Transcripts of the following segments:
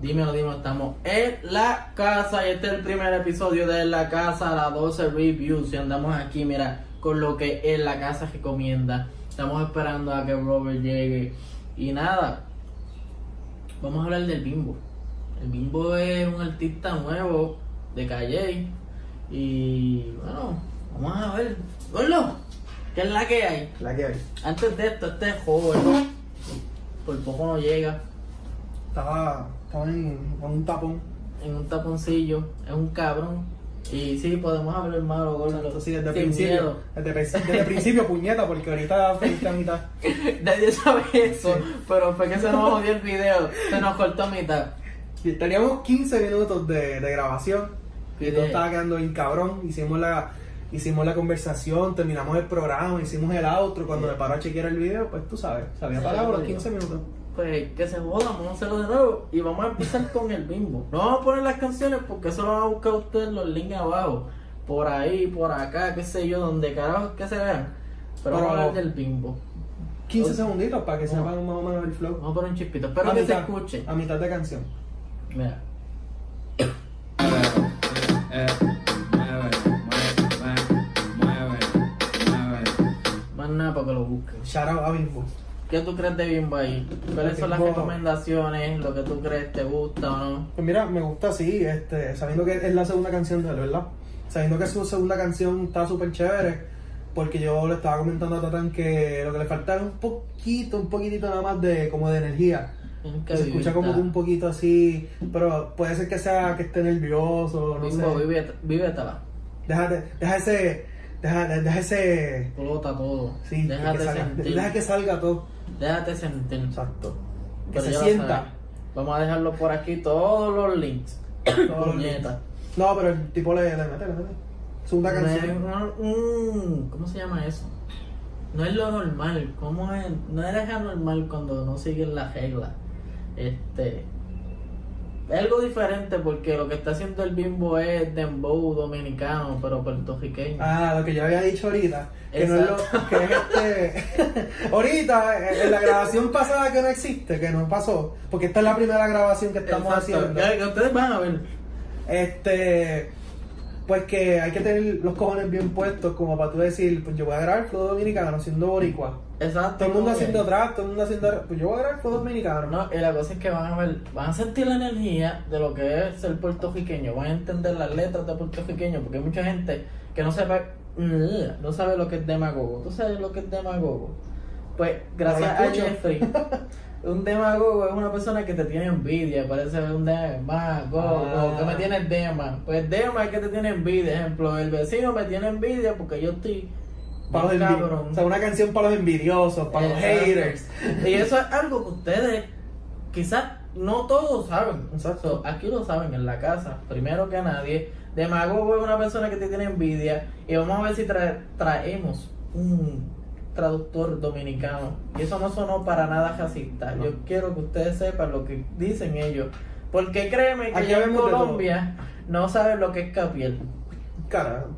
Dímelo, dímelo, estamos en la casa y este es el primer episodio de La Casa, la 12 Reviews. Y andamos aquí, mira, con lo que es La Casa recomienda. Estamos esperando a que Robert llegue. Y nada, vamos a hablar del Bimbo. El Bimbo es un artista nuevo de Calle. Y bueno, vamos a ver. Gordo, ¿qué es la que hay? La que hay. Antes de esto, este joven por poco no llega Estaba, estaba en, con un tapón. en un taponcillo, es un cabrón. Y sí, podemos hablar malo, gordo. Entonces, sí, desde el principio. Desde, desde el principio, puñeta, porque ahorita feliz a mitad. Nadie sabe eso, pero fue que se nos jodió el video, se nos cortó a mitad. Y Teníamos 15 minutos de, de grabación. Y todo estaba quedando bien cabrón. Hicimos la, hicimos la conversación, terminamos el programa, hicimos el outro. Cuando Sí. me paró a chequear el video, pues tú sabes, se había parado los sí. 15 minutos. Pues que se joda, vamos a hacerlo de nuevo y vamos a empezar con el bimbo. No vamos a poner las canciones porque eso lo van a buscar ustedes los links abajo. Por ahí, por acá, qué sé yo, donde carajo que se vean. Pero, vamos a Pero- hablar del bimbo. 15 Ok. segunditos para que sepan más o menos el flow. Vamos a poner un chispito. Espero a, que se mitad, escuche. a mitad de canción. Mira. Más nada para que lo busquen. Shout out a Bimbo. ¿Qué tú crees de Bimbo ahí? ¿Cuáles son las recomendaciones? ¿Lo que tú crees te gusta o no? Pues mira, me gusta así, este, sabiendo que es la segunda canción de él, ¿verdad? Sabiendo que su segunda canción está súper chévere, porque yo le estaba comentando a Tatán que lo que le falta es un poquito, un poquitito nada más de como de energía. Que se escucha como que un poquito así, pero puede ser que sea que esté nervioso, no Bimbo, sé. vive, vívetela. Déjate, deja ese, deja, deja ese, Explota todo. sí, que Déjate salga, sentir. deja que salga todo. Déjate sentir. Exacto. Que Pero se sienta. Vamos a dejarlo por aquí, todos los links. Todos los Puñeta. No, pero el tipo le, le mete, le mete. Segunda canción. ¿Cómo se llama eso? No es lo normal. ¿Cómo es? No eres anormal cuando no siguen las reglas. Este. Es algo diferente porque lo que está haciendo el bimbo es dembow dominicano, pero puertorriqueño. Ah, lo que yo había dicho ahorita. Que no es lo, Exacto. que es este. ahorita, eh, en la grabación pasada que no existe, que no pasó, porque esta es la primera grabación que estamos Exacto. haciendo. Que ustedes van a ver. Este. Pues que hay que tener los cojones bien puestos, como para tú decir, pues yo voy a grabar flow dominicano siendo boricua. Exacto. Todo el mundo haciendo trap, todo el mundo haciendo. Pues yo voy a dominicano. No, y la cosa es que van a ver, van a sentir la energía de lo que es ser puertorriqueño, van a entender las letras de puertorriqueño, porque hay mucha gente que no sepa, mm, no sabe lo que es demagogo. ¿Tú sabes lo que es demagogo? Pues gracias a. Jeffrey, un demagogo es una persona que te tiene envidia, parece un demagogo, Ah. que me tiene dema. Pues dema es que te tiene envidia, ejemplo, el vecino me tiene envidia porque yo estoy Para los bien envi- cabrón. O sea, una canción para los envidiosos, para los haters. Y eso es algo que ustedes quizás no todos saben. Exacto. Aquí lo saben en la casa, primero que nadie. Demagogo es una persona que te tiene envidia. Y vamos a ver si trae- traemos un traductor dominicano. Y eso no sonó para nada racista. No. Yo quiero que ustedes sepan lo que dicen ellos. Porque créeme que ya en. Colombia no saben lo que es capiel. Carajo.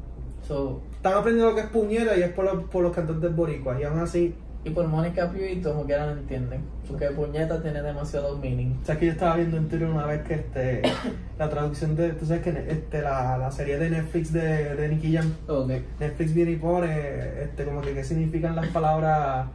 So, Están aprendiendo lo que es puñera y es por, los- por los cantantes boricuas. Y aún así, y por Mónica Piu como que no entienden. Porque puñeta tiene demasiado meaning. o sea, que yo estaba viendo en Twitter una vez que este, la traducción de, tú sabes que este, la, la serie de Netflix de, de Nicky Jam, Ok. Netflix viene y pone este, como que qué significan las palabras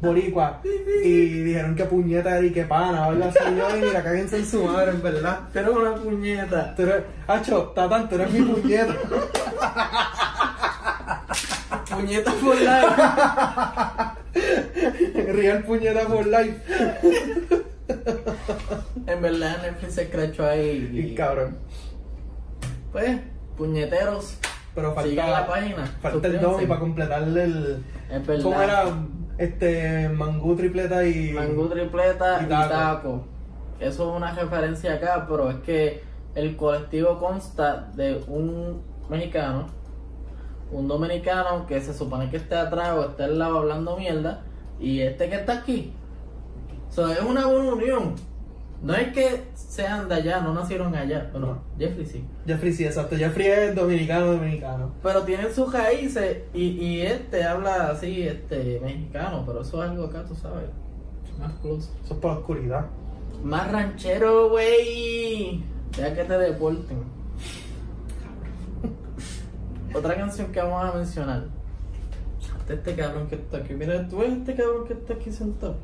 boricua y dijeron que puñeta y que pana así. Yo, y mira, cáguense en su madre, en verdad. Pero una puñeta. Tú eres, Hacho, Tatán, tú eres mi puñeta. Puñeta por life. Real puñeta por life. en verdad Netflix se escrachó ahí. Y Y, cabrón. pues, puñeteros. Pero Sigan la falta, página. falta el suscríbanse. Domi para completarle el. Es verdad. ¿Cómo era? Este, mangú, tripleta y. Mangú tripleta y y taco. taco. Eso es una referencia acá, pero es que el colectivo consta de un mexicano, un dominicano que se supone que esté atrás o esté al lado hablando mierda, y este que está aquí. So, es una buena unión. No es que sean de allá, no nacieron allá. Bueno, No. Jeffrey sí. Jeffrey, sí, exacto. Jeffrey es dominicano, dominicano. Pero tienen sus raíces y, y este habla así, este, mexicano, pero eso es algo acá, tú sabes, más close. Eso es por la oscuridad. Más ranchero, güey. Ya que te deporten. Otra canción que vamos a mencionar. Este cabrón que está aquí. Mira, tú ves este cabrón que está aquí sentado.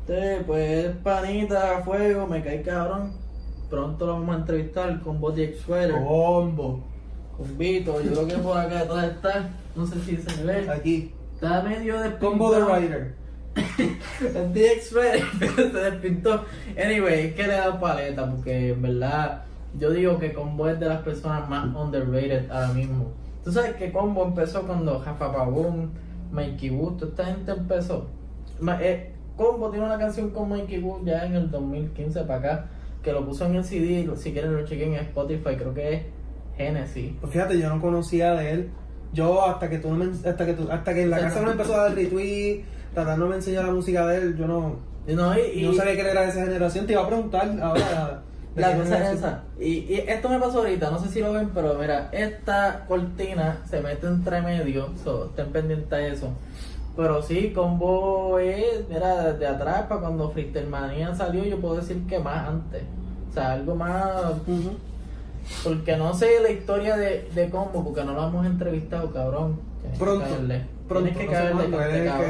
Este, pues, panita, fuego, me cae cabrón. Pronto lo vamos a entrevistar con Body Sweater, Combo. con Vito. Yo creo que por acá detrás está. No sé si se ve. Aquí. Está medio de Combo de Rider. El DX Red se despintó. Anyway, es que le he dado paleta porque en verdad yo digo que Combo es de las personas más underrated ahora mismo. Tú sabes que Combo empezó cuando Jafa Pagún, Mikey Wood, toda esta gente empezó. Ma- eh, Combo tiene una canción con Mikey Wood ya en el 2015 para acá, que lo puso en el CD, si quieren lo chequen en Spotify, creo que es Genesis. Pues fíjate, yo no conocía de él. Yo hasta que tú no me, hasta que tú, hasta que en la casa no. no me empezó a dar retweet, tratando de enseñar la música de él, yo no, Y no, y- no y- sabía que él era de esa generación. Te iba a preguntar ahora. La cosa es esa. Y, y esto me pasó ahorita, no sé si lo ven, pero mira, esta cortina se mete entre medio, so, estén pendientes a eso. Pero sí, Combo es, mira, desde atrás, para cuando Freestyle Manía salió, yo puedo decir que más antes. O sea, algo más. Porque no sé la historia de, de Combo, porque no lo hemos entrevistado, cabrón. Tienes que Pronto. caerle. Pronto, Tienes que no caerle cuándo, con este es cabrón.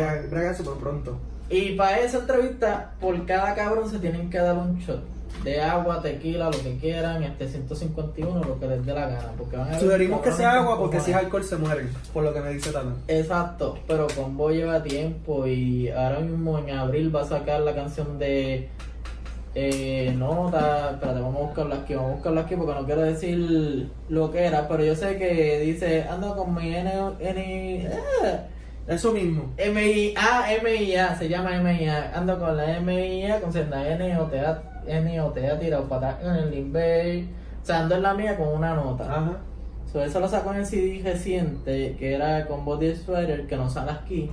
que pero pronto. Y para esa entrevista, por cada cabrón se tienen que dar un shot de agua, tequila, lo que quieran, este 151, lo que les dé la gana. Porque van a Sugerimos que sea agua porque con si es alcohol se mueren, por lo que me dice Tana. Exacto, pero Combo lleva tiempo y ahora mismo en abril va a sacar la canción de eh, Nota. Espérate, vamos a buscarla aquí, vamos a buscarla aquí porque no quiero decir lo que era, pero yo sé que dice ando con mi N. N ah, Eso mismo. MIA, MIA, se llama MIA. Ando con la MIA, con senda N o T N o T tirado para en el Limbay. O sea, ando en la mía con una nota. Ajá. So, eso lo sacó en el CD reciente, que era Combo de Sweater, que no sale aquí.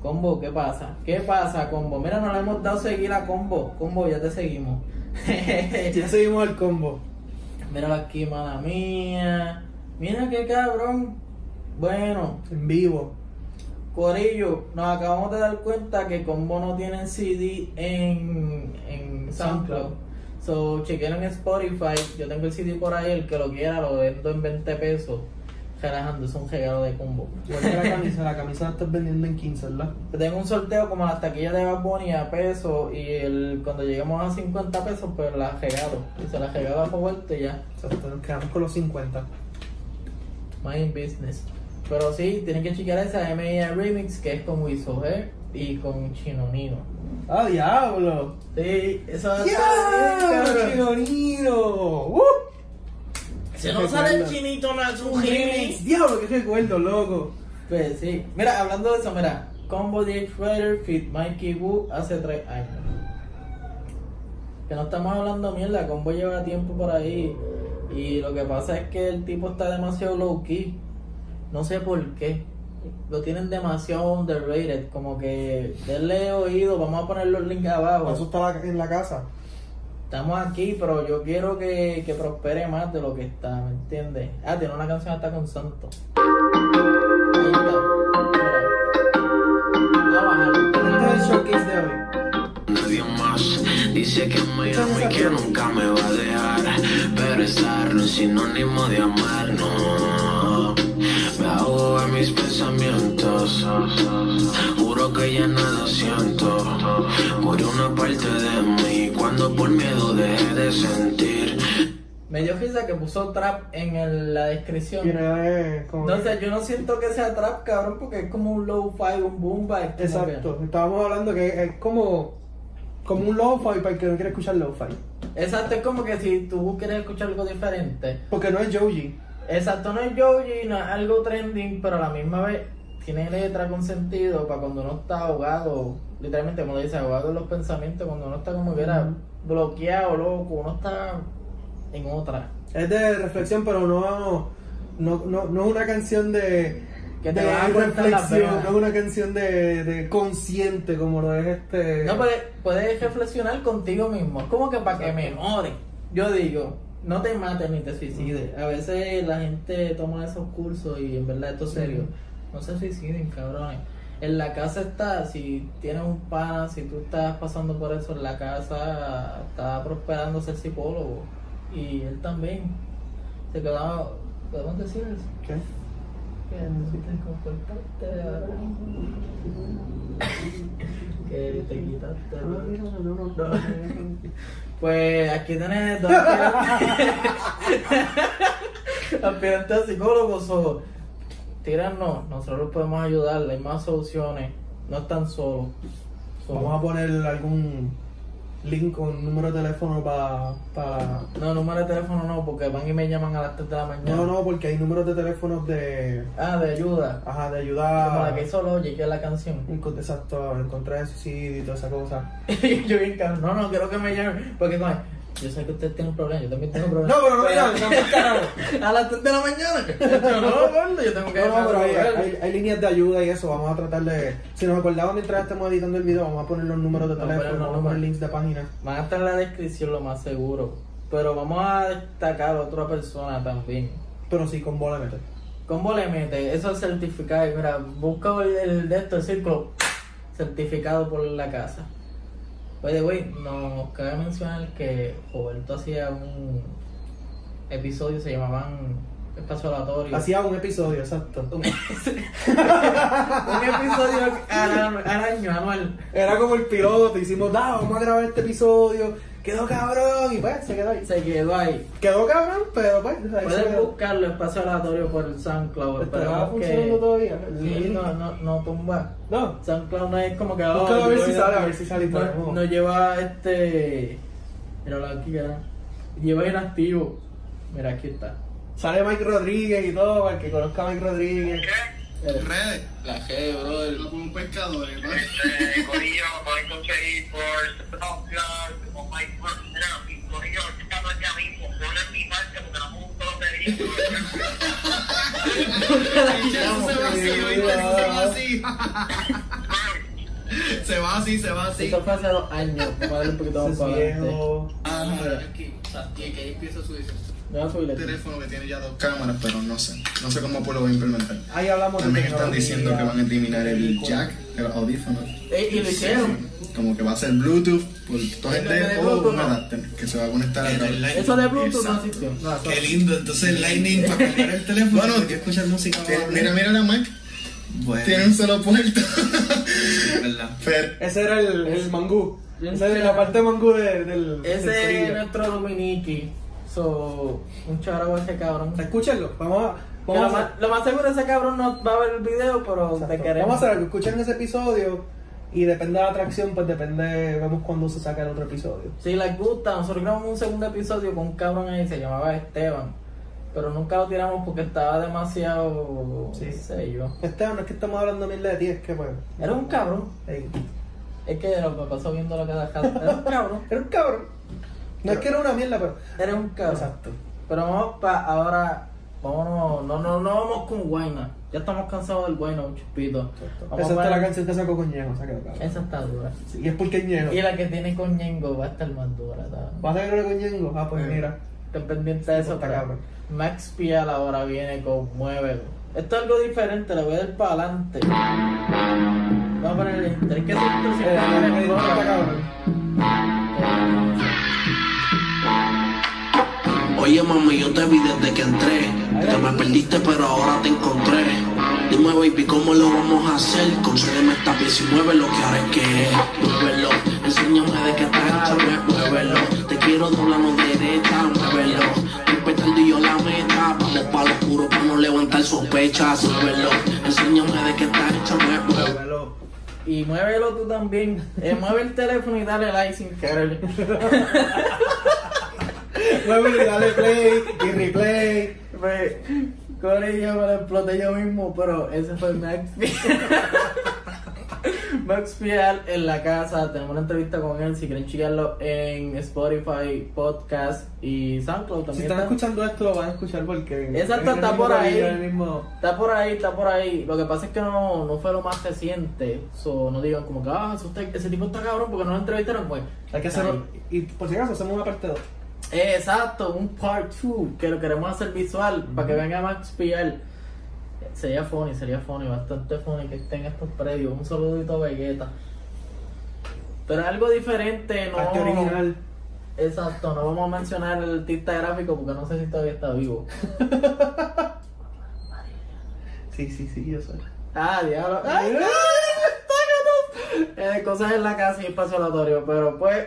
Combo, ¿qué pasa? ¿Qué pasa, Combo? Mira, no le hemos dado seguir a Combo. Combo, ya te seguimos. Ya seguimos el combo. Míralo aquí, mala mía. Mira qué cabrón. Bueno, En vivo. Corillo, nos acabamos de dar cuenta que Combo no tienen CD en, en SoundCloud. So, chequen en Spotify. Yo tengo el CD por ahí. El que lo quiera lo vendo en 20 pesos. Relajando, es un regalo de Combo. Igual que la camisa, la camisa la estás vendiendo en 15, ¿verdad? Tengo un sorteo como las taquillas de Bad Bunny a pesos. Y el, cuando lleguemos a 50 pesos, pues las regalo. Y se las regalo a Roberto y ya. Exacto, nos quedamos con los 50. Mind business. Pero sí, tienen que chequear esa MIA Remix que es con Wiso G y con Chino Nino. ¡Ah, diablo! Sí, eso ¡Ya! cabrón. ¡Chinonino! ¡Uh! Se nos sale el chinito, un remix. ¡Diablo, qué recuerdo, loco! Pues sí, mira, hablando de eso, mira, Combo DX Rider Fit Mikey Wu hace tres años. Que no estamos hablando mierda, Combo lleva tiempo por ahí. Y lo que pasa es que el tipo está demasiado low key. No sé por qué. Lo tienen demasiado underrated. Como que denle oído, vamos a poner los links abajo. Eso está en la casa. Estamos aquí, pero yo quiero que, que prospere más de lo que está, ¿me entiendes? Ah, tiene una canción hasta con Santo. Ahí está. Mira. Este es el showcase de hoy. Nadie más dice que me ama y que nunca me va a dejar. Pero estar no es sinónimo de amar, no. Mis pensamientos. Juro que ya nada siento. Murió una parte de mí cuando por miedo dejé de sentir. Me dio risa que puso trap en el- la descripción. Tiene como. No sé, yo no siento que sea trap, cabrón, porque es como un low-fi, un boom bap. como Exacto. Estábamos hablando que es como. Como un lo-fi para el que no quiere escuchar lo-fi. que- exacto, es como que si tú quieres escuchar algo diferente. Porque no es Joji. Exacto, no es Joji, no es algo trending, pero a la misma vez tiene letra con sentido para cuando uno está ahogado, literalmente como lo dice, ahogado en los pensamientos, cuando uno está como que era bloqueado, loco, uno está en otra. Es de reflexión, pero no. No, no, no es una canción de. Que te de a reflexión, no es una canción de, de consciente como lo es este. No, puedes, puedes reflexionar contigo mismo, es como que para que mejore. Yo digo, no te mates ni te suicides. A veces la gente toma esos cursos y en verdad esto es serio. No se suiciden, cabrones. En la casa está, si tienes un pana, si tú estás pasando por eso en la casa, está prosperando ser psicólogo. Y él también. Se quedaba, ¿podemos decir eso? ¿Qué? Que necesitas comportarte ahora. que te quitaste. No. Pues aquí tenés dos aspirantes aspirantes a psicólogos. O, tíranos, nosotros los podemos ayudar. Hay más soluciones. No están solos. So, Vamos a poner algún link con número de teléfono para... para... No, número de teléfono no, porque van y me llaman a las 3 de la mañana. No, no, porque hay números de teléfonos de... Ah, de ayuda. Ajá, de Como ayuda... la que hizo Logic, que es la canción. Exacto, encontrar el suicidio y toda esa cosa. yo bien. No, no, quiero que me llamen. Porque no, yo sé que usted tiene un problema, yo también tengo un problema. No, pero no me no. A las 3 de la mañana. No, yo tengo que No, no, pero hay, hay- hay líneas de ayuda y eso. Vamos a tratar de. Si nos acordamos mientras estamos editando el video, vamos a poner los números de Vamos teléfono, los vamos a poner números. links de página. Van a estar en la descripción lo más seguro. Pero vamos a destacar a otra persona también. Pero sí, con bola mete. ¿Cómo le mete? Eso es certificado. Mira, busca el, el de esto, el círculo certificado por la casa. Oye, güey, nos cabe mencionar que Roberto hacía un episodio, se llamaban Espacio Aleatorio. Hacía un episodio, exacto. un episodio al, al año, anual. Era como el piloto, hicimos, da, vamos a grabar este episodio. Quedó cabrón, y pues se quedó ahí. Se quedó ahí. Quedó cabrón, pero pues. Puedes buscarlo, Espacio Aleatorio por el SoundCloud. ¿Estará Esperemos funcionando que... todavía? Sí, no, no, no tumba. No. SoundCloud no es como que. oh, Búscalo a ver si sale, a ver si sale y No, no lleva este. Mira aquí, ya. Lleva inactivo. Mira, aquí está. Sale Mike Rodríguez y todo, para el que conozca a Mike Rodríguez. Redes. La G, brother. Lo como un pescador, ¿no? Este, Corillo, pueden conseguir por mira, mi Corillo, estamos ya mismo, ponen mi parte porque no. Eso se va así, ¿oíste? Eso se va así. Se va así, se va así. Esto fue hace dos años. Vamos a darle un poquito más para adelante. Aquí, o sea, que ahí empieza su. Teléfono que tiene ya dos cámaras, pero no sé. No sé cómo pues lo voy a implementar. Ahí hablamos de También están tecnología, diciendo que van a eliminar el jack, el audífono. Eh, y lo hicieron. Como que va a ser Bluetooth por todo El de este o un adapter que se va a conectar a Lightning. Eso de Bluetooth no Exacto. existió. No, eso- Qué lindo, entonces el Lightning para cargar el teléfono. Bueno, escuchar música. Tiene- Mira, mira la Mac. Bueno, Tiene un solo puerto. Ese era el, el mangú. Esa era la parte mangú de- del. del Ese es nuestro Dominiki. So, un charago a ese cabrón. Escúchenlo. Vamos a. Lo, Vamos a más, lo más seguro ese cabrón no va a ver el video, pero te queremos. Vamos a hacer escuchen ese episodio y depende de la atracción, pues depende, vemos cuándo se saca el otro episodio. Si les gusta, nosotros grabamos un segundo episodio con un cabrón ahí, se llamaba Esteban. Pero nunca lo tiramos porque estaba demasiado. Sí. qué sé yo. Esteban, no es que estamos hablando mil de ti, es que pues. Era un cabrón. ey, Es que lo que pasó viendo lo que da Era un cabrón. Era un cabrón. No es que era una mierda, pero. Era un cabrón. Exacto. Pero vamos para ahora. Vámonos. No, no, no vamos con Guayna. Ya estamos cansados del Guayna, un chupito. Vamos Esa para- es la canción que sacó con Ñejo, se ha quedado cabrón. Esa está dura. Sí, y es porque es Ñejo. Y la que tiene con Ñengo va a estar más dura. ¿Vas a una con Ñengo? Ah, pues mira. Estén pendientes de eso. Está pero cabrón. Max Pial ahora viene con Muévelo. Esto es algo diferente, lo voy a dar para adelante. Vamos a poner el que sí Eh, está está cabrón. Oye mami, yo te vi desde que entré. Te me perdiste, pero ahora te encontré. Dime baby, ¿cómo lo vamos a hacer? Concédeme esta pieza y mueve lo que ahora es que. Muévelo, enséñame de qué estás hecha, muévelo. Te quiero doblando derecha, muévelo. Respetando yo la meta. Vamos para lo oscuro para no levantar sospechas, muévelo. Enséñame de qué estás hecha, muévelo. Muévelo. Y muévelo tú también. Eh, mueve el teléfono y dale like sin querer. Muévelo y dale play y replay. Pues, con ella me lo exploté yo mismo, pero ese fue Max. Max Fial en la casa. Tenemos una entrevista con él. Si quieren checarlo en Spotify, Podcast y SoundCloud Si también. están está. escuchando esto, lo van a escuchar porque. Exacto, es está por ahí. mismo- Está por ahí, está por ahí. Lo que pasa es que no, no fue lo más reciente. So, no digan como que, ah, ese tipo está cabrón porque no lo entrevistaron, pues. Hay que hacerlo. Y por si acaso, hacemos una parte 2. Exacto, un part 2 que lo queremos hacer visual para que venga Max Pial. Sería funny, sería funny, bastante funny que estén estos predios. Un saludito a Vegeta. Pero algo diferente, no. Arte original. Exacto, no vamos a mencionar el artista gráfico porque no sé si todavía está vivo. Sí, sí, sí, yo sé. Ah, diablo. ¡Ay, no! Eh, cosas en la casa y espacio aleatorio, pero pues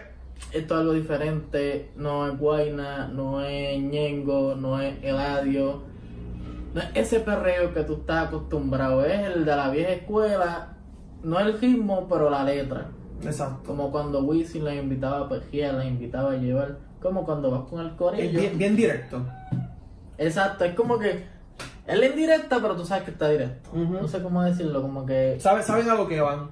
esto es algo diferente. No es Guayna, no es Ñengo, no es Eladio. No es ese perreo que tú estás acostumbrado. Es el de la vieja escuela. No el ritmo, pero la letra. Exacto. Como cuando Wisin la invitaba a pejear, la invitaba a llevar. Como cuando vas con el Es corillo. bien, bien directo. Exacto, es como que. Es indirecta, pero tú sabes que está directo. No sé cómo decirlo, como que. Saben, saben a lo que van.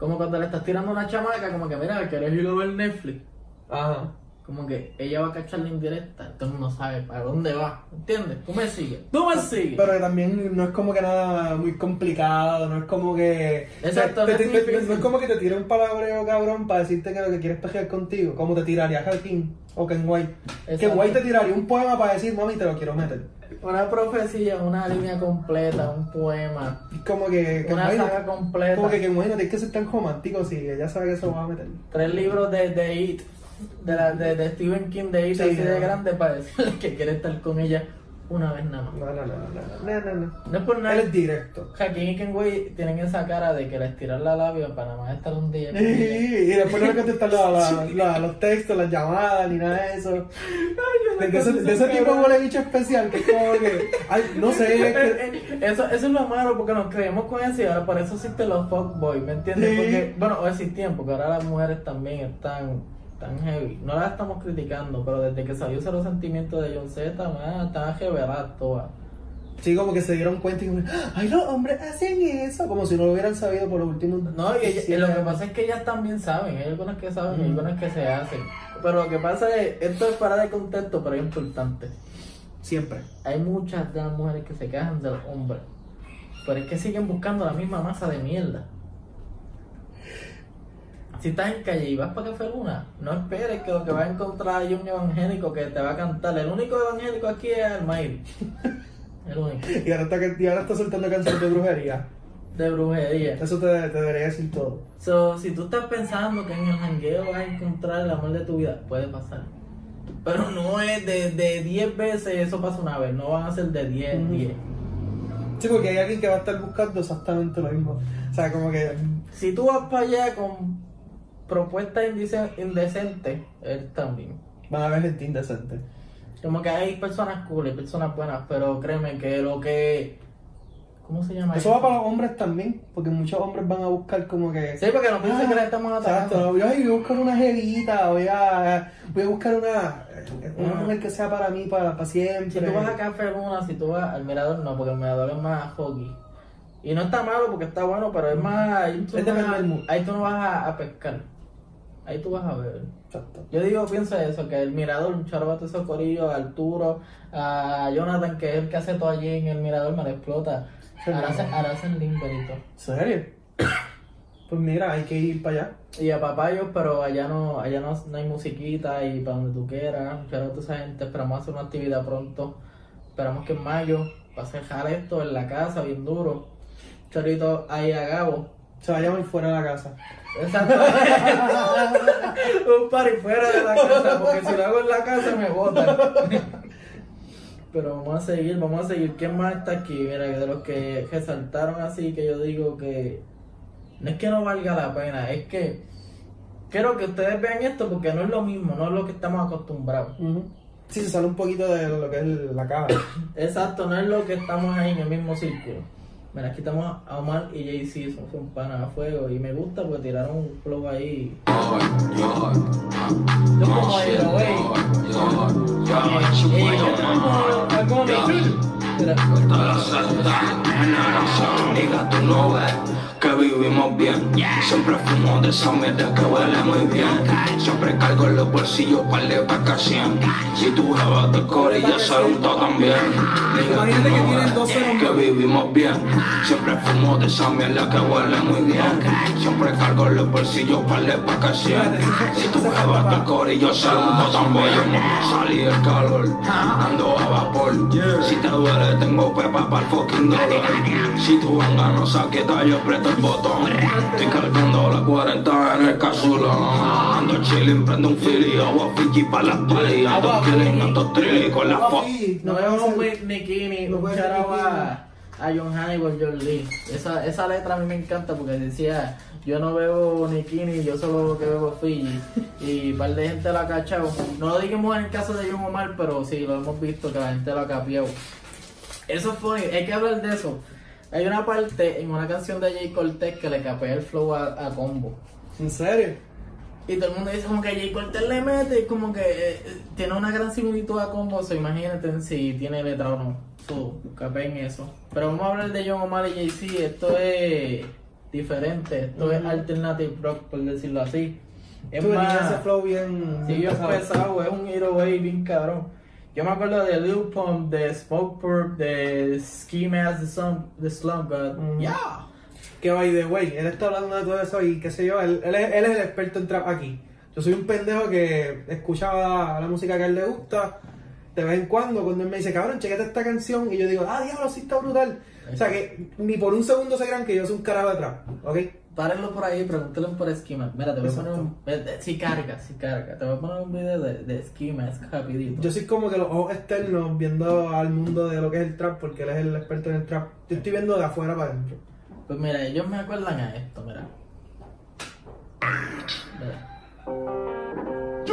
Como cuando le estás tirando una chamaca, como que mira, ¿querés ir a ver Netflix? Ajá. Como que ella va a cachar la indirecta, el mundo sabe para dónde va, ¿entiendes? Tú me sigues, tú me sigues. Pero que también no es como que nada muy complicado, no es como que. Exacto, te- no te- es te- no es como que te tire un palabreo cabrón para decirte que lo que quieres pejear contigo, como te tiraría Hakim o Ken White. Ken Exacto. White te tiraría un poema para decir, mami, te lo quiero meter. Una profecía, una línea completa, un poema, Es como que. Una White- saga completa, Como que White no tienes que ser tan romántico si ella sabe que se lo va a meter. tres libros de, de It, de, la, de, de Stephen King de It, Sí, así de grande para decirle que quiere estar con ella una vez nada más. No, no, no, no, no, no, no. No es por nada. Él es directo. Hakim y Kenway tienen esa cara de que les tiran la labia para nada más estar un día. Y, con ella. después no le contestan la- la- la- los textos, las llamadas, ni nada de eso. De, de ese, de ese tipo huele bicho especial que es como que. Ay, no sé. es que- Eh, eh, Eso, eso es lo malo porque nos creemos con eso y ahora por eso existen los fuckboys, ¿me entiendes? Sí. Porque, bueno, o existían, porque ahora las mujeres también están tan heavy. No las estamos criticando, pero desde que salió Cero Sentimiento de John Z, man, están reveladas todas. Sí, como que se dieron cuenta y como, ay, los hombres hacen eso, como si no lo hubieran sabido por los últimos. No, y, ella- y siete lo que pasa es que ellas también saben, hay algunas que saben y algunas que se hacen. Pero lo que pasa es, esto es para de contexto, pero es importante. Siempre. Hay muchas de las mujeres que se quejan del hombre, pero es que siguen buscando la misma masa de mierda. Si estás en calle y vas para Café Luna, no esperes que lo que vas a encontrar hay un evangélico que te va a cantar. El único evangélico aquí es Almairi. El único. Y ahora está, y ahora está soltando canciones de brujería. De brujería. Eso te, te debería decir todo. So, si tú estás pensando que en el jangueo vas a encontrar el amor de tu vida, puede pasar. Pero no es de, de 10 veces, eso pasa una vez, no van a ser de 10, Ujú. 10. Sí, porque hay alguien que va a estar buscando exactamente lo mismo. O sea, como que. Si tú vas para allá con propuestas indecentes, él también. Van a ver gente indecente. Como que hay personas cool y personas buenas, pero créeme que lo que. ¿Cómo se llama? Eso va para los hombres también, porque muchos hombres van a buscar como que. Sí, porque no piensen Ah, que le estamos atacando. Exacto, voy a buscar una jevita, voy a, voy a buscar una, una Ah. mujer que sea para mí, para, para siempre. Si tú vas a Café Luna, si tú vas al mirador, no, porque el mirador es más hockey. Y no está malo porque está bueno, pero es más. Ahí tú, Es no, vas ahí tú no vas a, a pescar. Ahí tú vas a ver. Exacto. Yo digo, piensa eso, que el mirador, un charabato esos corillos, a Arturo, a Jonathan, que es el que hace todo allí en el mirador, me lo explota. Ahora hacen, hacen limberito. ¿Serio? Pues mira, hay que ir para allá. Y a papayos, pero allá no, allá no, no hay musiquita y para donde tú quieras. Charabato a esa gente, esperamos hacer una actividad pronto. Esperamos que en mayo va a dejar esto en la casa, bien duro. Chorito ahí a Gabo. Se va a llamar fuera de la casa. Exacto. un party fuera de la casa, porque si lo hago en la casa me botan. Pero vamos a seguir, vamos a seguir. ¿Quién más está aquí? Mira, de los que resaltaron así, que yo digo que no es que no valga la pena, es que quiero que ustedes vean esto porque no es lo mismo, no es lo que estamos acostumbrados. Sí, se sale un poquito de lo que es la caja. Exacto, no es lo que estamos ahí en el mismo círculo. Mira, aquí estamos a Omar y Jay-Z, son, son a fuego y me gusta porque tiraron un flow ahí. Vivimos bien. Siempre fumo de esa mierda que huele muy bien. Siempre cargo en los bolsillos par de vacación. Si tu jeva te corilla, saludo también. Imagínate que tienen 12 Que nombres. vivimos bien. Siempre fumo de esa mierda que huele muy bien. Siempre cargo en los bolsillos par de vacación. Si tu jeva te corilla, saludo también. Salí el calor, ando a vapor. Si te duele, tengo pepa para el fucking dolor. Si tu banga no saqueta, yo aprieto el botón. Estoy cargando la 40 en el casulón. Ando chilling, prendo un fili, agua Fiji para las palis. Ando killing, ando trilly con la fo. Papi, No no es un out a, a John Hannibal, John Lee. Esa, esa letra a mí me encanta porque decía, yo no bebo Nikini, yo solo lo que bebo Fiji. Y un par de gente lo ha cachado. No lo digamos en el caso de John Omar, pero sí, lo hemos visto que la gente lo ha capiado. Eso fue, hay que hablar de eso. Hay una parte en una canción de Jay Cortez que le capea el flow a, a Combo. ¿En serio? Y todo el mundo dice como que Jay Cortez le mete, como que eh, eh, tiene una gran similitud a Combo, so imagínate si tiene letra o no. So, capeen eso. Pero vamos a hablar de John Omar y Jay-Z, esto es diferente, esto es alternative rock, por decirlo así. Es Tú tenías ese más, flow bien. sí, bien pesado. pesado, es un hero way bien cabrón. Yo me acuerdo de Lil Pump, de Smoke Purp, de Ski Mask, de Slump, de Slump God. Ujú. Yeah. Que by the way, él está hablando de todo eso y qué sé yo, él, él, es, él es el experto en trap aquí. Yo soy un pendejo que escuchaba la música que a él le gusta de vez en cuando, cuando él me dice, cabrón, chequete esta canción, y yo digo, ah, diablo, sí está brutal. O sea que ni por un segundo se crean que yo soy un carajo de trap, ¿ok? Párenlo por ahí, pregúntale por Esquema. Mira, te voy a poner un. eh, Si carga, si carga. Te voy a poner un video de, de Esquema, es rapidito. Yo soy como que los ojos externos viendo al mundo de lo que es el trap, porque él es el experto en el trap. Yo estoy viendo de afuera para adentro. Pues mira, ellos me acuerdan a esto, mira. Mira. El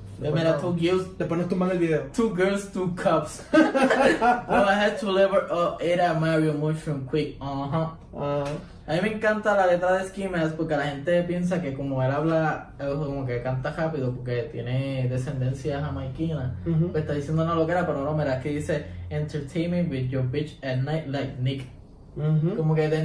Pues mira, two girls, Después nos tumban el video. two girls, two cups. well, I had to lever up, era Mario Mushroom quick. Ajá. Ah, A mí me encanta la letra de Skimes porque la gente piensa que como él habla, como que canta rápido porque tiene descendencia jamaiquina, Ujú. pues está diciendo una loquera, pero no, mira, es que dice Entertainment with your bitch at night like Nick. Como que de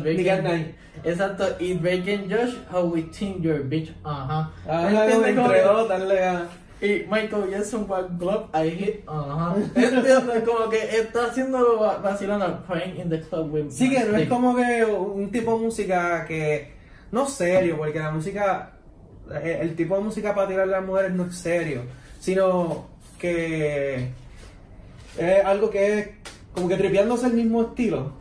Drake Nick and- Night. Exacto, y Drake and Josh, how we think your bitch, ajá. Ah, ¿Entiendes? Como entre dos, a... y Michael Jackson One Glove I hit, ajá. ¿Entiendes? Como que está haciendo va- vacilando, praying in the club with Sí, que no es como que un tipo de música que... No serio, porque la música... eh, El tipo de música para tirar a las mujeres no es serio, sino que... Es algo que es como que tripeándose el mismo estilo.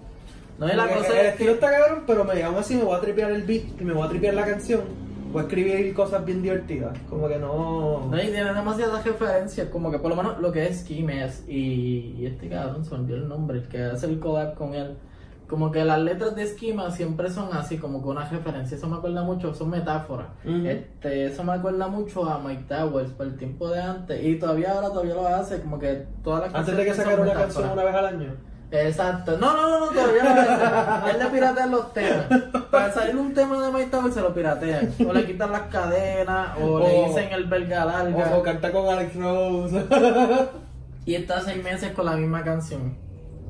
No, y la Como que cosa el es estilo que... está cabrón, pero me, aún así me voy a tripear el beat y me voy a tripear la canción. Voy a escribir cosas bien divertidas. Como que no. No, y tiene demasiadas referencias, como que por lo menos lo que es Skimes y, y este cabrón se olvidó el nombre, el que hace el collab con él. Como que las letras de Esquima siempre son así, como que una referencia. Eso me acuerda mucho, son metáforas. Este, eso me acuerda mucho a Mike Towers por el tiempo de antes. Y todavía ahora todavía lo hace, como que todas las Antes de que canciones sacara son una canción una vez al año. Exacto. No, no, no, no, todavía no. Él le piratea los temas. Para salir un tema de Mike Towers se lo piratean. O le quitan las cadenas, o, le dicen el verga larga. O, o canta con Alex Rose. Y está seis meses con la misma canción.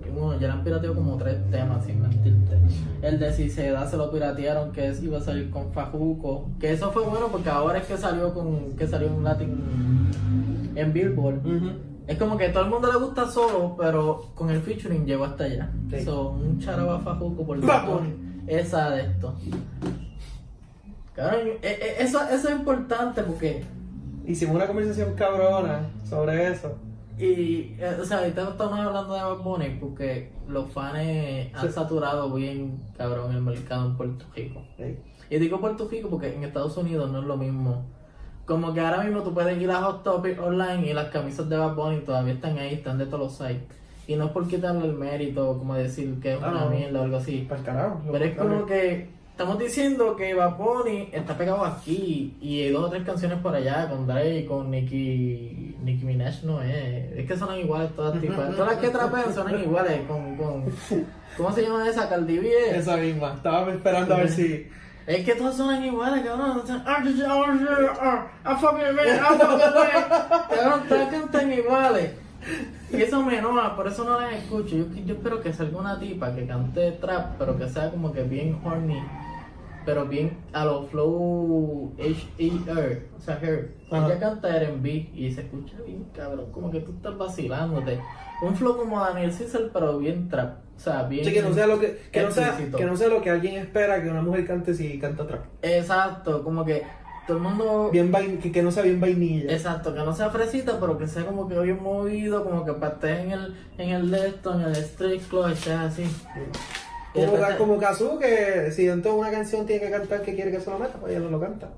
Y bueno, ya le han pirateado como tres temas, sin mentirte. El de Si se da se lo piratearon, que es, iba a salir con Fajuco. Que eso fue bueno porque ahora es que salió con que salió un Latin en Billboard. Es como que a todo el mundo le gusta solo, pero con el featuring llegó hasta allá. Sí. So, un charaba Fajuco por Bad favor. Bunny. Esa de esto. Cabrón, e- e- eso, eso es importante porque Hicimos una conversación cabrona sobre eso. Y, eh, o sea, ahorita estamos hablando de Bad Bunny porque los fans han Sí. saturado bien, cabrón, el mercado en Puerto Rico. Sí. Y digo Puerto Rico porque en Estados Unidos no es lo mismo. Como que ahora mismo tú puedes ir a Hot Topic online y las camisas de Bad Bunny todavía están ahí, están de todos los sites. Y no es por quitarle el mérito, como decir que es Ah, una mierda o algo así. Para el carajo. Pero es como que estamos diciendo que Bad Bunny está pegado aquí y hay dos o tres canciones por allá con Drake, con Nicki, Nicki Minaj no es, es que suenan iguales todas tipas, todas las que trapean suenan iguales con, con ¿cómo se llama esa? Cardi B. Esa misma. Estaba esperando a ver si. Es que todas suenan iguales, cabrón. Ah, I fucking man, I fucking man. Cabrón, todas cantan iguales. Y eso me enoja, por eso no las escucho. Yo, yo espero que salga una tipa que cante trap, pero que sea como que bien horny, pero bien a lo flow H-E-R, o sea, her. Ajá. Ella canta R&B y se escucha bien, cabrón, como que tú estás vacilándote. Un flow como Daniel Caesar, pero bien trap, o sea, bien... Sí, que no sea lo que, que no sea, que no sea lo que alguien espera que una mujer cante si canta trap. Exacto, como que todo el mundo... Bien vain- que, que no sea bien vainilla. Exacto, que no sea fresita, pero que sea como que bien movido, como que estar en el, en el de esto, en el street club, estés así. De Como, repente- como Kazu, que si dentro de una canción tiene que cantar que quiere que se lo meta, pues ella no lo canta.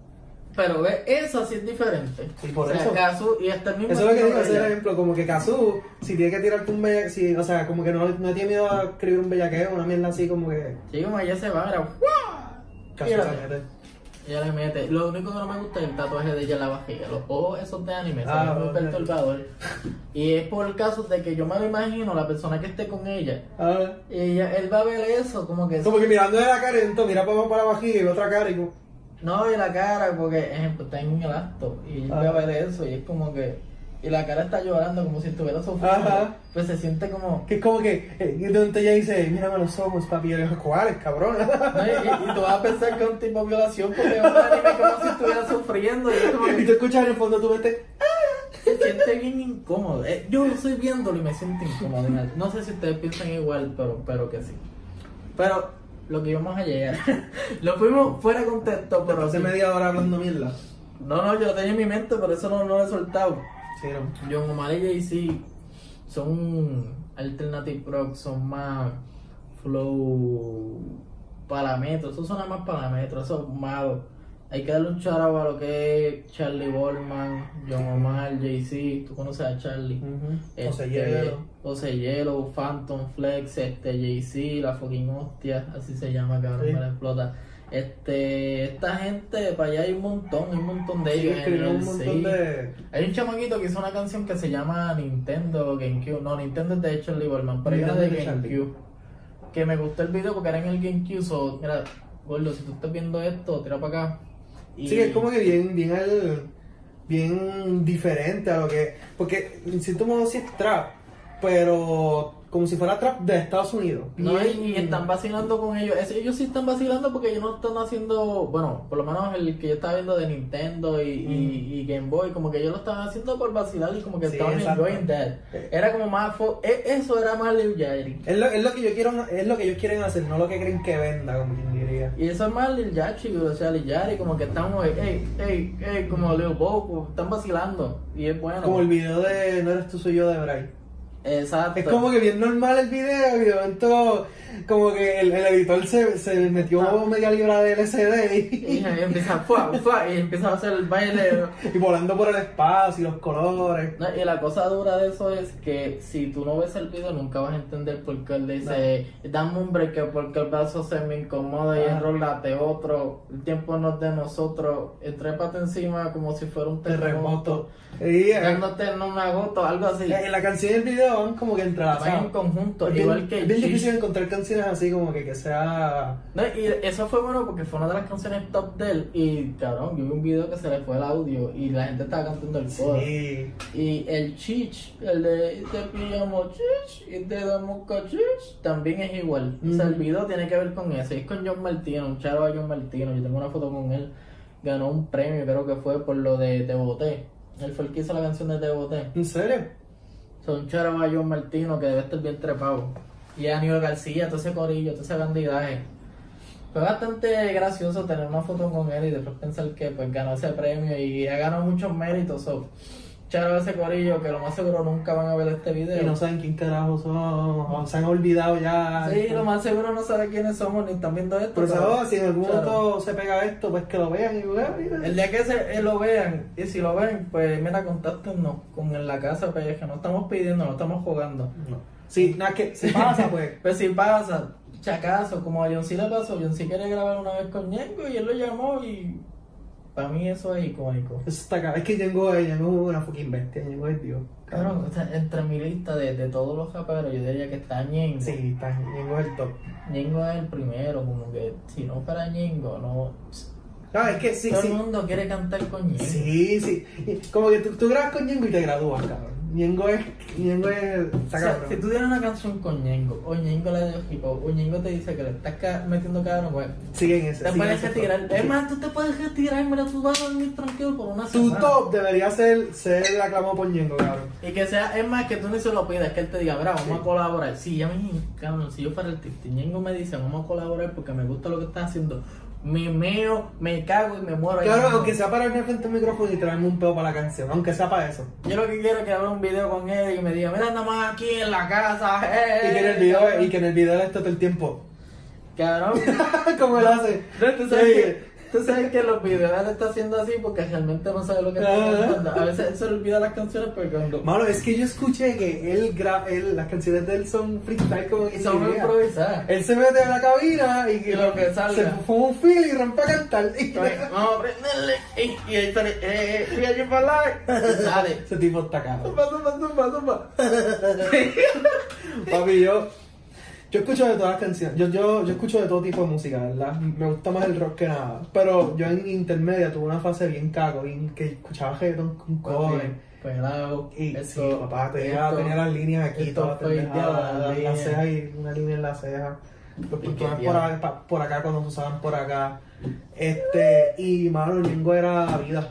Pero ve, eso sí es diferente. Y por o sea, eso- Kazu, y el mismo Eso es lo que digo, ese es el ejemplo, como que Kazu, si tiene que tirarte un bellaqueo, si, o sea, como que no, no tiene miedo a escribir un bellaqueo, una mierda así como que Sí, como ella se va, mira, Kazu se mete. ella le mete. Lo único que no me gusta es el tatuaje de ella en la vajilla. Los ojos esos de anime, Ah, son muy ok. Y es por el caso de que yo me lo imagino, la persona que esté con ella, Ah, y ella, él va a ver eso, como que... como que mirando de la cara, y entonces mira para, para vajilla y ve otra cara y como, No, y la cara, porque, ejemplo, está en el acto y Ah. voy a ver eso y es como que. Y la cara está llorando como si estuviera sufriendo. Ajá. Pues se siente como. que es como que, eh, y entonces ella dice, mírame los ojos, papi, y yo ¿cuáles, cabrón? No, y, y- y tú vas a pensar que es un tipo de violación porque es un anime como si estuviera sufriendo y es como y que tú escuchas en el fondo tu mente, se siente bien incómodo. Eh, Yo estoy viéndolo y me siento incómodo. No sé si ustedes piensan igual, pero, pero que sí. Pero lo que íbamos a llegar, lo fuimos fuera de contexto, pero hace sí. media hora hablando mierda. No, no, yo lo tenía en mi mente, pero eso no, no lo he soltado. Sí, no. John Omar y Jay-Z son alternative rock, son más flow parametros, eso suena más parametros, eso es malo. Hay que darle un charao a lo que es Charlie Ballman, John Omar, Jay-Z, tú conoces a Charlie. Ujú. José Este, Hielo. José Hielo, Phantom Flex, este Jay-Z, la fucking hostia, así se llama, cabrón, Sí. me la explota. Este, esta gente, para allá hay un montón, hay un montón de Sí, ellos. escribió un NLC. montón de... Hay un chamaquito que hizo una canción que se llama Nintendo GameCube. No, Nintendo es de Charlie Ballman, pero era de. GameCube. Que me gustó el video porque era en el GameCube. So, mira, gordo, si tú estás viendo esto, tira para acá. Sí, es como que bien, bien, el- bien diferente a lo que... Porque, en cierto modo, sí es trap, pero como si fuera trap de Estados Unidos. No, y, están vacilando con ellos. Ellos sí están vacilando porque ellos no están haciendo, bueno, por lo menos el que yo estaba viendo de Nintendo y, y- y Game Boy, como que ellos lo estaban haciendo por vacilar y como que Mm. Sí, estaban enjoying that. Era como más, fo- e- eso era más Lil Yachty. Es lo, es lo que yo quiero, es lo que ellos quieren hacer, no lo que creen que venda, como quien diría. Y eso es más Lil Yachty, o sea, Lil Yachty, como que estamos, hey, hey, hey, como Lil Bobo, están vacilando. Y es bueno. Como el video de No eres tú, soy yo de Bray. Exacto. Es como que bien normal el video y de momento como que el, el editor se, se metió Ah. media libra de LCD Y y, empieza, fuá, fuá, y empieza a hacer el baile. y volando por el espacio y los colores. No, y la cosa dura de eso es que si tú no ves el video nunca vas a entender por qué él dice, dame un break porque el brazo se me incomoda y Ajá. enrolate otro, el tiempo no es de nosotros, trépate encima como si fuera un terremoto, Terremoto. Y eh, dándote en un agoto, algo así. en la canción y el van como que Van en entrelazados. conjunto, Es bien, igual que es bien difícil encontrar canciones así como que, que sea... No, y eso fue bueno porque fue una de las canciones top de él y cabrón, yo vi un video que se le fue el audio y la gente estaba cantando el coro. Sí. Y el chich, el de te pillamos chich y te damos cachich, también es igual. O sea, el video tiene que ver con eso. Y es con John Martino, un charo a John Martino. Yo tengo una foto con él. Ganó un premio, creo que fue por lo de Te Boté. Él fue el que hizo la canción de Te Boté. ¿En serio? Son un charo a John Martino que debe estar bien trepado. Y Aníbal García, todo ese corillo, todo ese bandidaje. Fue bastante gracioso tener una foto con él y después pensar que pues ganó ese premio y ha ganado muchos méritos. So, charo ese corillo que lo más seguro nunca van a ver este video. Y no saben quién carajo son, o se han olvidado ya. Sí, lo más seguro no sabe quiénes somos ni están viendo esto. Pero pero- ¿sabes? si en algún claro. momento se pega esto, pues que lo vean y vean, mira. El día que se, eh, lo vean, y si lo ven, pues mira, contáctenos con en la casa, pues que no estamos pidiendo, no estamos jugando. No. Sí, nada, que si pasa, pues. Pues si pasa, chacazo, como a John C le pasó, John C quería grabar una vez con Ñengo y él lo llamó y para mí eso es icónico. Eso está acá. Es que Yengo es una fucking bestia. Yengo es Dios. Cabrón, o sea, entre mi lista de, de todos los raperos, yo diría que está Ñengo. Sí, está, Yengo es el top. Ñengo es el primero, como que si no fuera Ñengo, no. No, es que sí, Todo sí. el mundo quiere cantar con Ñengo. Sí, sí. Como que tú, tú grabas con Yengo y te gradúas, cabrón. Yengo es. Yengo es. O sea, cabrón. si tú tienes una canción con Ñengo, o Ñengo le dio hip hop, o Ñengo te dice que le estás ca- metiendo cabrón, pues Sigue en ese. te puedes retirar. Es más, tú te puedes retirar, mira, tú vas a dormir tranquilo por una Tu semana. top debería ser ser aclamado por Yengo, cabrón. Y que sea, es más que tú ni se lo pidas, que él te diga, mira, vamos a colaborar. Sí, ya me cabrón, si yo fuera el y Ñengo me dice, vamos a colaborar porque me gusta lo que estás haciendo, me meo, me cago y me muero. ahí Claro, mismo. aunque sea para irme frente al micrófono y traerme un pedo para la canción, aunque sea para eso. Yo lo que quiero es que haga un video con él y me diga, mira, andamos aquí en la casa, eh, Y que en el video, y que en el video esté todo el tiempo. Cabrón. Como él hace. No, tú sabes, Sí. que, tú sabes que los videos está haciendo así porque realmente no sabe lo que está cantando. A veces él se olvida las canciones porque cuando Mano, es que yo escuché que él, gra él las canciones de él son freestyle como que son ni idea. improvisadas. Él se mete en la cabina y, Y lo que salga. se fuma un feel y rompe a cantar. Y Vamos a prenderle. Y, y ahí sale, eh, eh, fui allí para live. Sale. Ese tipo está caro. Zumba, zumba, zumba, zumba. Papi, yo, yo escucho de todas las canciones. Yo, yo, yo escucho de todo tipo de música, ¿verdad? Me gusta más el rock que nada. Pero yo en intermedia tuve una fase bien cago, bien que escuchaba reggaeton con cover. Pelado. Y esto, sí, papá, tenía, esto. tenía las líneas aquí, todas pendejadas, las, cejas y una línea en la ceja. Los que por, acá- por acá cuando se usaban por acá. Este, y mano, el Ñengo era vida.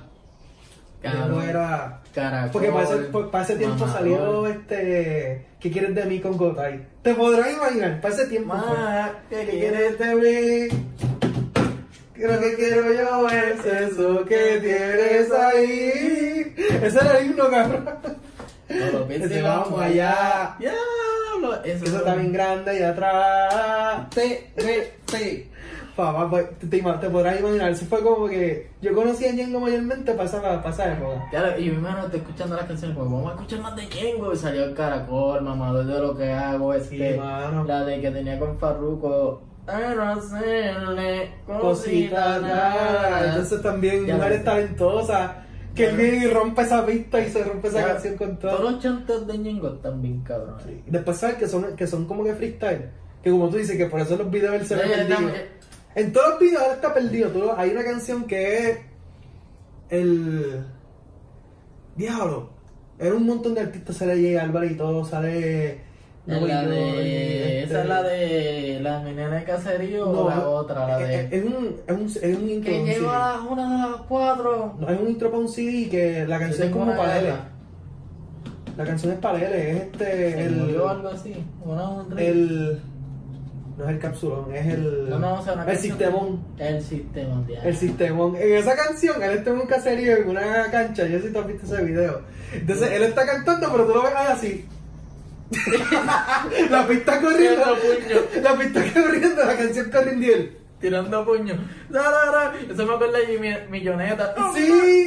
El Cabrón. era. Caracol. Porque para ese, para ese tiempo mamador. salió este. ¿Qué quieres de mí con Gotay? Te podrás imaginar, para ese tiempo. Ma, ¿qué ¿Qué quieres? de mí? Lo que quiero yo es eso que tienes ahí. Ese era el himno, cabrón. No lo Ese vamos vamos allá. allá. Diablo. Eso, Eso está bien grande y atrás. Te, te, te. Papá, pues, te, te, te podrás imaginar, eso fue como que yo conocí a Ñengo mayormente para esa, para época. Claro, y mi hermano está escuchando las canciones como vamos a escuchar más de Kengo y salió el caracol, mamador de lo que hago, este, Sí, la de que tenía con Farruko, hacerle raras. raras. Entonces también Ya mujeres talentosas. Que él viene y rompe esa pista y se rompe esa Ya, canción con todo. Todos los chantes de Ñengo están bien cabrones. Sí. Después sabes que son, que son como que freestyle. Que como tú dices, que por eso los videos él se ve En todos los videos él está perdido. Tú hay una canción que es el diablo. Era un montón de artistas, sale J Álvarez y todo, sale Noel la de, este- esa es la de la menina de caserío o No, la otra, la de es un, es un, es un intro. que CD. lleva una de las cuatro. No, es un intro para un CD que la canción es como para él. guerra. La canción es para él, es este. Se El, murió algo así. Una, un el. No es el capsulón, es el. No, no, o sea, una el canción- sistemón. El sistema, ya. El sistemón. En esa canción, él está en un caserío, en una cancha. Yo sé si tú has visto ese video. Entonces, él está cantando, pero tú lo ves así. la pista corriendo. Puño. La pista corriendo, la canción corriendo y él. Tirando puño. Da, da, da. Eso me acuerda de Jimmy Milloneta. ¡Oh, Sí, Él-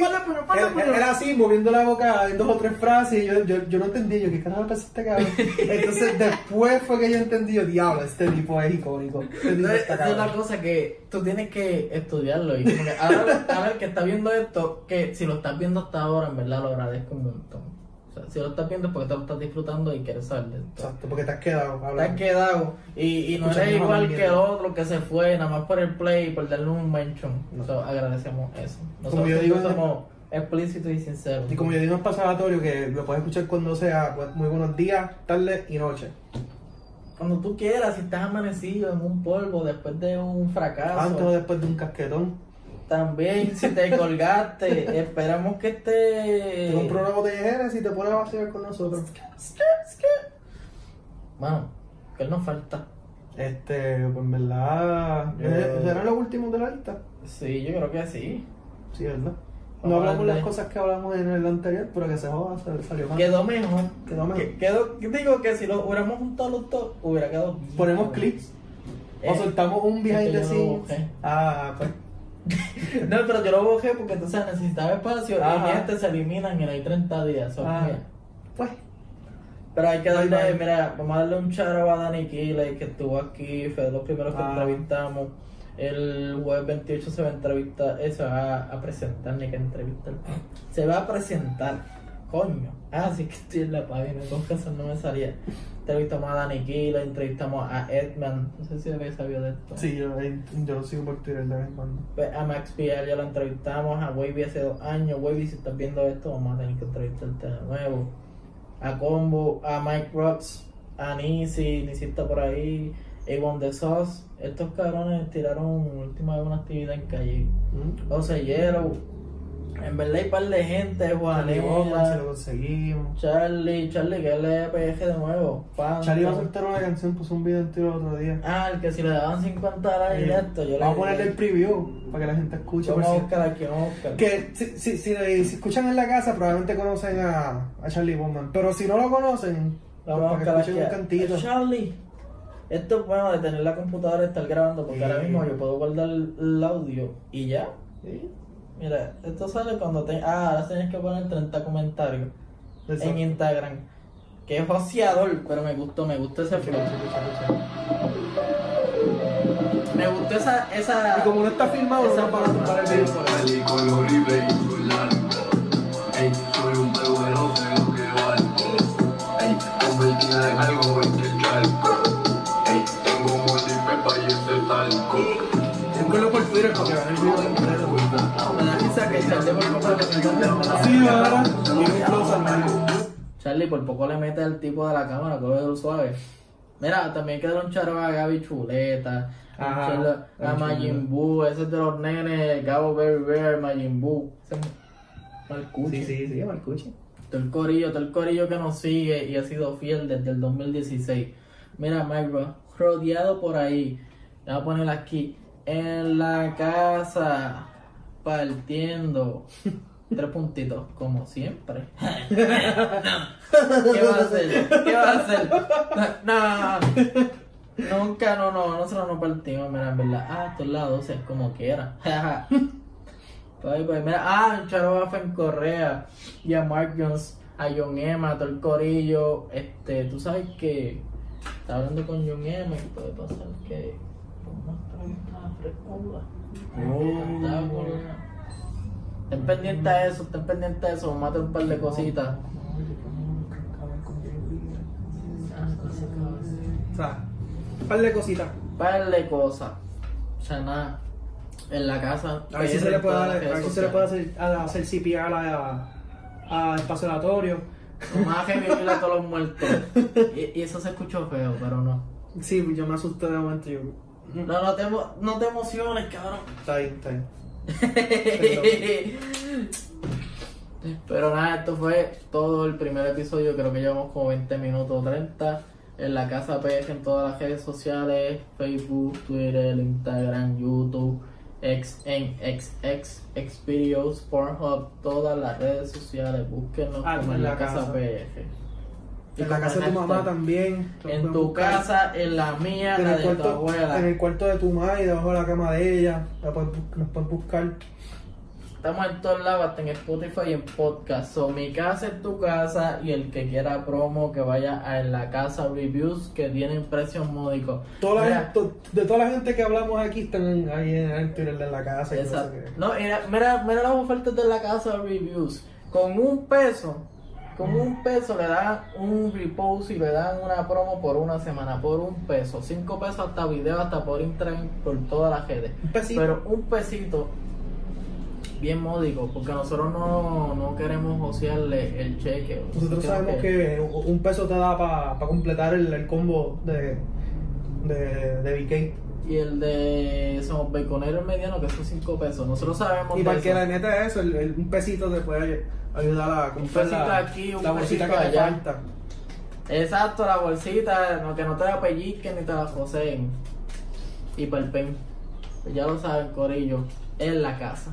puño. él era así, moviendo la boca en dos o tres frases. Y yo, yo, yo no entendí, yo, ¿qué carajo a este cabrón? Entonces, después fue que yo entendí, yo, diablo, este tipo es icónico. Este tipo Entonces, esa es una cosa que tú tienes que estudiarlo. Y como que ahora, ahora el que está viendo esto, que si lo estás viendo hasta ahora, en verdad lo agradezco un montón. Sea, si lo estás viendo es porque te lo estás disfrutando y quieres esto. Exacto, porque te has quedado Te has quedado y, y no eres igual que el otro que se fue nada más por el play y por darle un mention. No. Agradecemos eso. Como Nosotros yo digo, somos explícitos y sinceros. Y como yo digo en pasatorio, que lo puedes escuchar cuando sea, pues, muy buenos días, tarde y noche. Cuando tú quieras, si estás amanecido en un polvo después de un fracaso. Antes o después de un casquetón. También, si te colgaste, esperamos que esté. una botella de y te pones a vacilar con nosotros. Mano, ¿qué nos falta? Este, pues en verdad. Yo- ¿eh, ¿Serán los últimos de la lista? Sí, yo creo que sí. Sí, ¿verdad? No hablamos las cosas que hablamos en el anterior, pero que se joda, salió mal. Quedó mejor. Quedó mejor. Que- Quedó, yo digo que si lo hubiéramos juntado los dos, hubiera quedado. Ponemos clips o Eh, soltamos un behind este the yo lo scenes. Ah, pues. No, pero yo lo bajé porque entonces necesitaba espacio Ajá. y este se eliminan y no hay 30 días. Ah, pues. Pero hay que darle, mira, vamos a darle un charo a Danny Keeley que estuvo aquí, fue de los primeros que Ah. entrevistamos. El jueves 28 se va a entrevistar, eh, se va a presentar, ni que entrevistar. Se va a presentar, coño. Ah, sí que estoy en la página, con eso no me salía. Entrevistamos a Danny Keeley, entrevistamos a Edman, no sé si habéis sabido de esto. Sí, yo, yo lo sigo por Twitter de vez en cuando. Pues a Max Pierre ya lo entrevistamos, a Wavy hace dos años. Wavy, si estás viendo esto, vamos a tener que entrevistarte de nuevo. A Combo, a Mike Rocks, a Nisi, Nisi está por ahí, Avon The Sauce. Estos cabrones tiraron última vez una actividad en calle. ¿Mm? José Yellow, en verdad hay un par de gente, Charlie Bowman, si lo conseguimos. Charlie, Charlie, que el EPG de nuevo. Panta. Charlie va a soltar una canción, puso un video en Twitter el otro día. Ah, el que si le daban 50 likes y esto, yo le Vamos a ponerle el preview para que la gente escuche. Vamos a si- buscar aquí, vamos a buscar. Que si, si, si, si escuchan en la casa, probablemente conocen a, a Charlie Bowman. Pero si no lo conocen, pues Vamos a que buscar un aquí. cantito. Charlie. Esto es bueno de tener la computadora y estar grabando porque Sí. ahora mismo yo puedo guardar el audio y ya. Sí. Mira, esto sale cuando te... Ah, ahora tienes que poner 30 comentarios Exacto. en Instagram. Que es joseador, pero me gustó, me gustó ese flow. Me gustó esa... esa... Y como no está filmado, Esa no para tumbar el video soy un peluero de lo que valgo. Ey, convertida en algo en el charco. Ey, tengo múltiples valles de talco. Búsquenlo por Twitter para que vean el video completo. Que Charlie por poco le mete Sí, ahora. Y un close al medio. Charlie por poco le mete el tipo de la cámara, coge el suave. Mira, también queda un charo a Gaby Chuleta, Ajá, a Majin Buu, ese es de los nenes, Gabo Very Rare, Majin Buu. Es Malcuchi. Sí, sí, sí, Marcucci. Todo el corillo, todo el corillo que nos sigue y ha sido fiel desde el 2016. Mira, Mike, rodeado por ahí. Voy a poner aquí. En la casa, partiendo. Tres puntitos, como siempre. ¿Qué va a hacer? ¿Qué va a hacer? No, nunca, no, no, nosotros no partimos, mira, en verdad. Ah, estos lados es como quiera. Pues, pues, mira, ah, el Charo en Correa y a Mark Jones, a John Emma, a todo el corillo. Este, tú sabes que está hablando con John Emma y puede pasar que una pregunta frescura. Está con- Estén pendientes a eso, estén pendientes a eso, hacer un par de cositas. O sea, un par de cositas. par de cosas. O sea, nada. En la casa. A ver si se le puede, dar- a ver si se le puede hacer, a- hacer CPR a, a espacio aleatorio. Vamos a revivir a todos los muertos. Y, y eso se escuchó feo, pero no. Sí, yo me asusté de momento. Yo, No, no te, no te emociones, cabrón. está bien, está bien. Pero nada, esto fue todo el primer episodio. Creo que llevamos como 20 minutos 30. En la casa PF en todas las redes sociales: Facebook, Twitter, Instagram, YouTube, X, en XX, Xvideos, Pornhub, todas las redes sociales. Búsquenos Ah, como en la la casa casa. PF. Y En la casa de tu mamá también. En pueden tu casa, en la mía, en la el, de tu abuela. en el cuarto de tu madre, debajo de la cama de ella. La puedes nos puedes buscar. Estamos en todos lados, hasta en Spotify y en podcast. So, mi casa es tu casa y el que quiera promo que vaya a en la casa reviews que tienen precios módicos. Toda Mira, to- de toda la gente que hablamos aquí están ahí en el Twitter de la casa. y no sé. No, mira, mira, mira las ofertas de la casa reviews. Con un peso, con un peso le dan un repost y le dan una promo por una semana, por un peso. Cinco pesos hasta video, hasta por Instagram, por todas las redes. Un pesito. Pero un pesito bien módico, porque nosotros no, no queremos josearle el cheque. Nosotros sabemos que un peso te da para completar el, el combo de, de, de BK. Y el de somos baconeros mediano, que son 5 pesos. Nosotros sabemos Y para que la neta es eso, el, el- un pesito te puede ayudar a comprar la, aquí, un la bolsita que allá. falta. Exacto, la bolsita, no, que no te la pellizquen ni te la joseen. Y para el pen. Pues ya lo saben, Corillo, en la casa.